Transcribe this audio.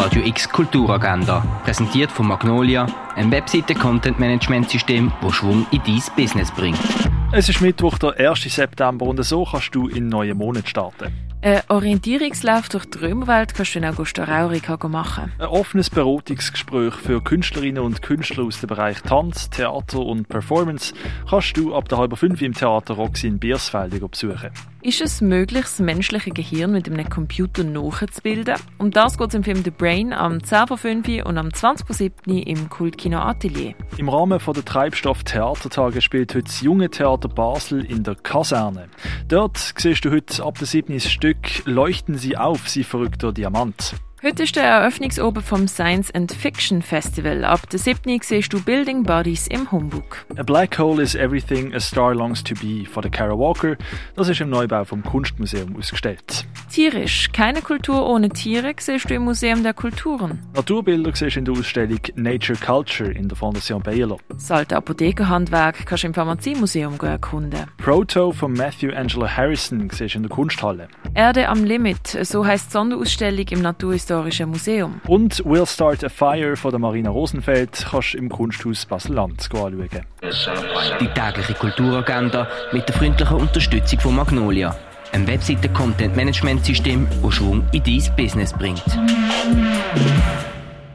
Radio X Kulturagenda, präsentiert von Magnolia, ein Webseite-Content-Management-System, das Schwung in dein Business bringt. Es ist Mittwoch, der 1. September und so kannst du in einen neuen Monat starten. Ein Orientierungslauf durch die Römerwelt kannst du in Augusta Raurica machen. Ein offenes Beratungsgespräch für Künstlerinnen und Künstler aus dem Bereich Tanz, Theater und Performance kannst du ab der halben fünf im Theater Roxy in Biersfelde besuchen. Ist es möglich, das menschliche Gehirn mit einem Computer nachzubilden? Um das geht es im Film The Brain am 10.05 und am 20.07 im Kultkino Atelier. Im Rahmen der Treibstoff Theatertage spielt heute das Junge Theater Basel in der Kaserne. Dort siehst du heute ab der 7. Stück Leuchten Sie auf, Sie verrückter Diamant. Heute ist der Eröffnungsoben vom Science and Fiction Festival. Ab der 7. siehst du Building Bodies im Humbug. A Black Hole is Everything a Star Longs to Be von der Kara Walker. Das ist im Neubau vom Kunstmuseum ausgestellt. Tierisch. Keine Kultur ohne Tiere siehst du im Museum der Kulturen. Naturbilder siehst du in der Ausstellung Nature Culture in der Fondation Baylor. Das alte Apothekerhandwerk kannst du im Pharmaziemuseum erkunden. Proto von Matthew Angelo Harrison siehst du in der Kunsthalle. Erde am Limit, so heißt die Sonderausstellung im Naturhistorischen Museum. Und We'll Start a Fire von der Marina Rosenfeld kannst du im Kunsthaus Basel-Land anschauen. Die tägliche Kulturagenda mit der freundlichen Unterstützung von Magnolia, ein Webseite-Content-Management-System, das Schwung in dein Business bringt.